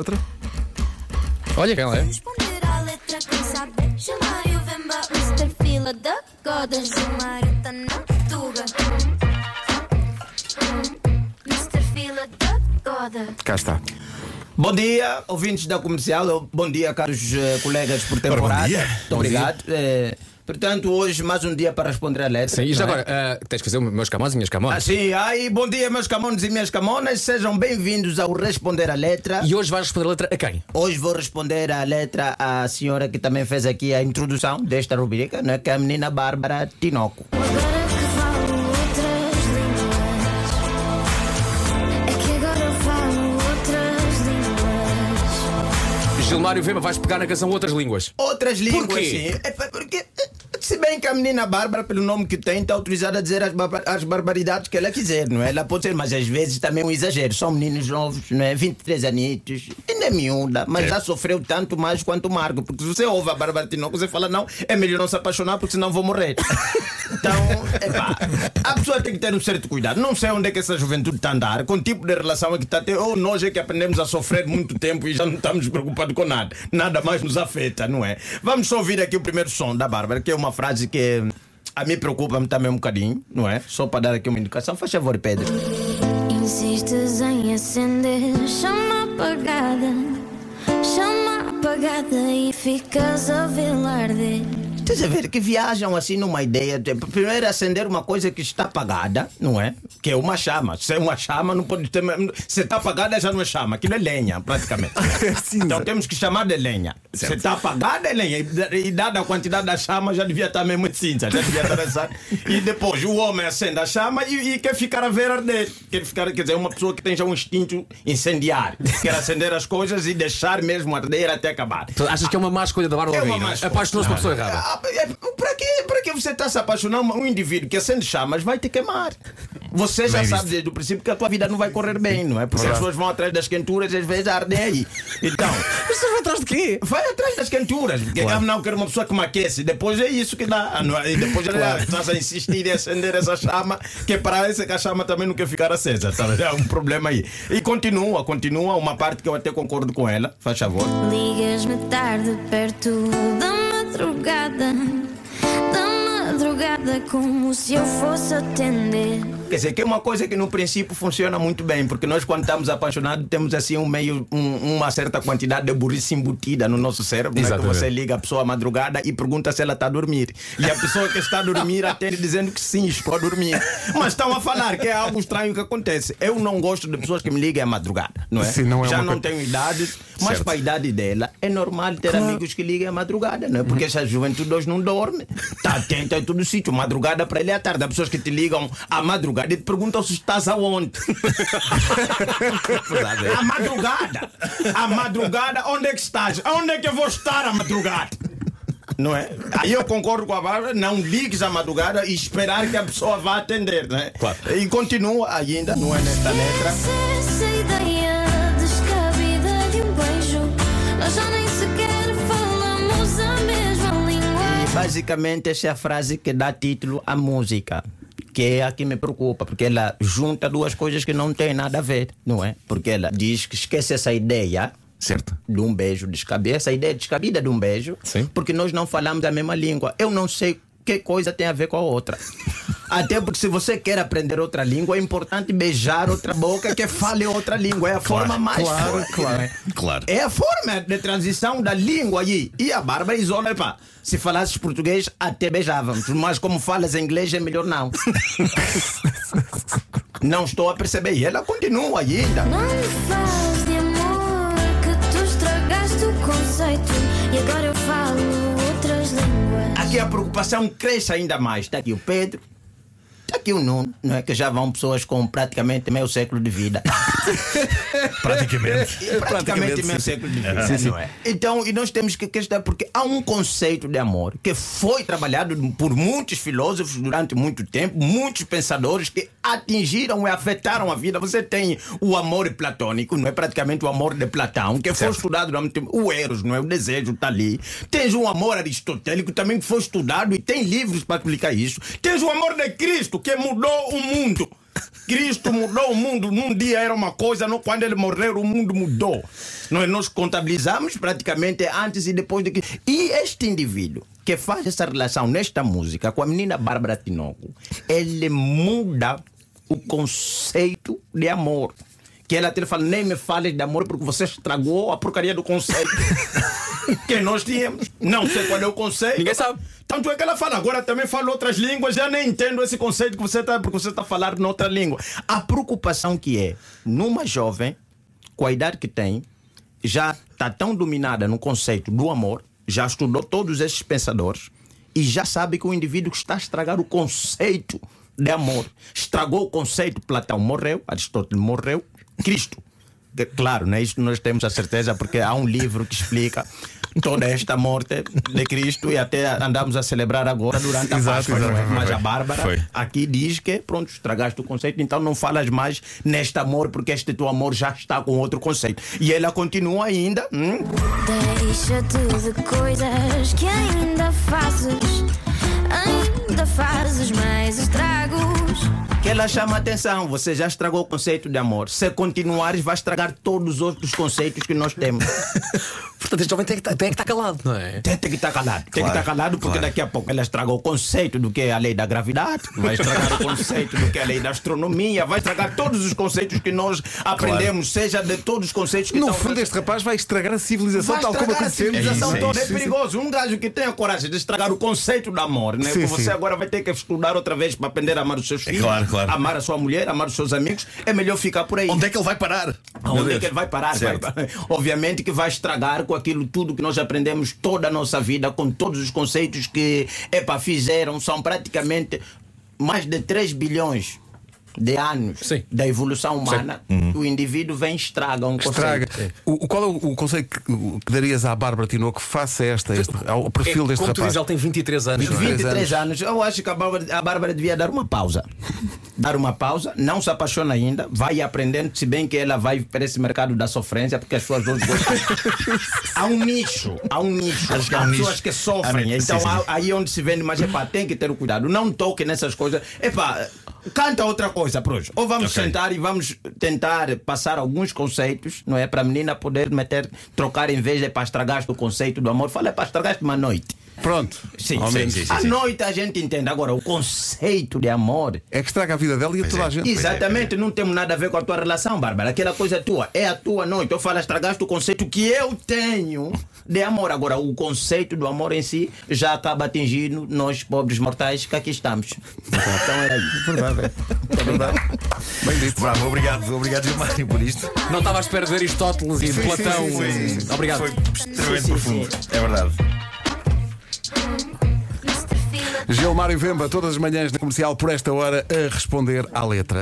Outra? Olha quem ela é. Cá está. Bom dia, ouvintes da comercial. Bom dia, caros eh, colegas por temporada. bom dia. Muito Bom obrigado. Eh, portanto, hoje mais um dia para responder a letra. Sim, e já não é? agora, ah, tens que fazer os meus camões e minhas camões. Ah, sim, aí, bom dia, meus camones e minhas camonas. Sejam bem-vindos ao Responder a Letra. E hoje vais responder a letra a quem? Hoje vou responder a letra à senhora que também fez aqui a introdução desta rubrica, né, que é a menina Bárbara Tinoco. Gilmário Vema, vais pegar na canção Outras Línguas. Outras línguas, quê? sim. É porque, eh, se bem que a menina Bárbara, pelo nome que tem, está autorizada a dizer as, barba- as barbaridades que ela quiser, não é? Ela pode ser, mas às vezes também é um exagero. São meninos novos, não é? 23 anitos, ainda é miúda, mas já sofreu tanto mais quanto o Marco. Porque se você ouve a Bárbara Tinoco, você fala, não, é melhor não se apaixonar, porque senão vou morrer. Então, epá, a pessoa tem que ter um certo cuidado. Não sei onde é que essa juventude está a andar, com o tipo de relação é que está a ter, ou nós é que aprendemos a sofrer muito tempo e já não estamos preocupados com nada. Nada mais nos afeta, não é? Vamos só ouvir aqui o primeiro som da Bárbara, que é uma frase que a mim preocupa-me também um bocadinho, não é? Só para dar aqui uma indicação. Faz favor, Pedro. Insistes em acender chama apagada Chama apagada e ficas a vê-la arder Estás a ver que viajam assim numa ideia de primeiro acender uma coisa que está apagada, não é? Que é uma chama. Se é uma chama, não pode ter. Se está apagada, já não é chama. Aquilo é lenha, praticamente. então temos que chamar de lenha. Se está apagada, é lenha. E, e dada a quantidade da chama, já devia estar mesmo cinza. Já devia estar assim. E depois o homem acende a chama e, e quer ficar a ver arder. Quer, ficar, quer dizer, é uma pessoa que tem já um instinto incendiário. Quer acender as coisas e deixar mesmo arder até acabar. Tu achas que é uma má escolha da Bárbara É uma má escolha. Apaixonou-se pela pessoa errada. Ah, é, Para que, para que você está se apaixonando? Um indivíduo que acende chamas vai te queimar. Você já sabe desde o princípio que a tua vida não vai correr bem, não é? Porque as pessoas vão atrás das quenturas e às vezes ardem aí. Então, Mas você vai atrás de quê? vai atrás das quenturas. Porque ah, não quero uma pessoa que me aquece. Depois é isso que dá. não é? E depois ela estás a insistir em acender essa chama, que parece que a chama também não quer ficar acesa. Sabe? É um problema aí. E continua, continua. Uma parte que eu até concordo com ela. Faz favor. Ligas-me tarde perto como se eu fosse atender Quer dizer, que é uma coisa que no princípio funciona muito bem, porque nós, quando estamos apaixonados, temos assim um meio, um- uma certa quantidade de burrice embutida no nosso cérebro. Né? Que você liga a pessoa à madrugada e pergunta se ela está a dormir. E a pessoa que está a dormir atende dizendo que sim, estou a dormir. Mas estão a falar que é algo estranho que acontece. Eu não gosto de pessoas que me ligam à madrugada, não é? Sim, não é Já uma não coisa- tenho idade, mas Certo. para a idade dela é normal ter amigos que ligam à madrugada, não é? Porque essa juventude hoje não dorme. Está atenta em todo sítio. Madrugada para ele é à tarde. Há pessoas que te ligam à madrugada e te perguntam se estás aonde. à madrugada. À madrugada, onde é que estás? Onde é que eu vou estar à madrugada? Não é? Aí eu concordo com a Bárbara, não ligues à madrugada e esperar que a pessoa vá atender, né? Claro. E continua ainda, não é nesta letra. Essa, essa ideia descabida de um beijo Nós já nem sequer falamos a mesma língua Basicamente, essa é a frase que dá título à música. Que é a que me preocupa, porque ela junta duas coisas que não têm nada a ver, não é? Porque ela diz que esquece essa ideia Certo. de um beijo descabido, essa ideia descabida de um beijo, Sim. porque nós não falamos a mesma língua. Eu não sei que coisa tem a ver com a outra. Até porque se você quer aprender outra língua, é importante beijar outra boca que fale outra língua. É a forma mais claro, forte, claro, é? claro. É a forma de transição da língua aí. E a Bárbara isola, pá. Se falasses português, até beijávamos. Mas como falas inglês, é melhor não. não estou a perceber. E ela continua ainda. Não me faz de amor que tu estragaste o conceito E agora eu falo outras línguas Aqui a preocupação cresce ainda mais. Está aqui o Pedro. Está aqui o Nuno, não é? Que já vão pessoas com praticamente meio século de vida. Praticamente. praticamente Praticamente, meio sim. século de vida, não é? Então, e nós temos que questionar, porque há um conceito de amor que foi trabalhado por muitos filósofos durante muito tempo, muitos pensadores que atingiram e afetaram a vida. Você tem o amor platônico, não é? Praticamente o amor de Platão, que foi estudado durante muito tempo. O Eros, não é? O desejo está ali. Tens o amor aristotélico também que foi estudado e tem livros para explicar isso. Tens o amor de Cristo, que mudou o mundo. Cristo mudou o mundo. Num dia era uma coisa, não, quando ele morreu, o mundo mudou. Nós, nós contabilizamos praticamente antes e depois de que. E este indivíduo que faz essa relação nesta música com a menina Bárbara Tinoco, ele muda o conceito de amor. Que ela até fala, nem me fales de amor porque você estragou a porcaria do conceito que nós tínhamos. Não sei qual é o conceito. Ninguém sabe. Tanto é que ela fala, agora também fala outras línguas, já nem entendo esse conceito que você está, porque você está falando noutra língua. A preocupação que é, numa jovem, com a idade que tem, já está tão dominada no conceito do amor, já estudou todos esses pensadores e já sabe que o indivíduo está a estragar o conceito de amor. Estragou o conceito, Platão morreu, Aristóteles morreu, Cristo. Claro, né? isso nós temos a certeza porque há um livro que explica toda esta morte de Cristo e até andamos a celebrar agora durante a Exato, Páscoa. exato, é? foi, Mas foi. a Bárbara Foi. aqui diz que, pronto, estragaste o conceito, então não falas mais neste amor porque este teu amor já está com outro conceito. E ela continua ainda. hum, Deixa-te de coisas que ainda fazes. Ainda fazes mais ela chama a atenção. Você já estragou o conceito de amor. Se continuares, vai estragar todos os outros conceitos que nós temos. Portanto, este jovem tem que estar- que estar calado, não é? Tem, tem que estar calado. Tem que Claro, estar calado porque claro. daqui a pouco ela estraga o conceito do que é a lei da gravidade, vai estragar o conceito do que é a lei da astronomia, vai estragar todos os conceitos que nós aprendemos, seja de todos os conceitos que No fundo, este rapaz vai estragar a civilização Vai tal como a estragar a conhecemos. civilização É isso, toda. É, é isso. perigoso. Um gajo que tem a coragem de estragar o conceito do amor, né? Sim, você sim. agora vai ter que estudar outra vez para aprender a amar os seus filhos, claro, claro. Amar a sua mulher, amar os seus amigos. É melhor ficar por aí. Onde é que ele vai parar? Meu Aonde é que ele vai parar? Certo. Vai- obviamente que vai estragar com aquilo tudo que nós aprendemos toda a nossa vida, com todos os conceitos que epa, fizeram, são praticamente mais de 3 bilhões de anos Sim. da evolução humana. O indivíduo vem e estraga um Estraga. conceito. O, o- qual é o, o conceito que, o- que darias à Bárbara Tinoco face a esta, este, ao perfil É, deste como tu rapaz? dizes, ele tem 23 anos. não é? 23 anos. Eu acho que a Bárbara, a Bárbara devia dar uma pausa. Dar uma pausa, não se apaixona ainda, vai aprendendo, se bem que ela vai para esse mercado da sofrência, porque as pessoas hoje gostam. há um nicho, há um nicho. Acho que há um há nicho. pessoas que sofrem. Então sim, sim. há- aí onde se vende, mas epá, tem que ter o cuidado. Não toque nessas coisas. Epá, canta outra coisa para hoje. Ou vamos Ok. sentar e vamos tentar passar alguns conceitos, não é? Para a menina poder meter, trocar em vez de para estragaste o conceito do amor. Fala, para estragaste uma noite. Pronto. Sim, Ao sim, menos. sim, À noite a gente entende. Agora, o conceito de amor. É que estraga a vida dela e a toda é. a gente. Exatamente, não temos nada a ver com a tua relação, Bárbara. Aquela coisa é tua, é a tua noite. Eu falo, estragaste o conceito que eu tenho de amor. Agora, o conceito do amor em si já acaba atingindo nós, pobres mortais, que aqui estamos. Então era isso. Verdade, é. verdade. Bem dito. Bravo, obrigado, obrigado Gilmário por isto. Não estava à espera de Aristóteles e de Platão. sim, sim. Obrigado. Foi extremamente Sim, sim, profundo. É verdade. Gilmário Vemba, todas as manhãs na comercial por esta hora a responder à letra.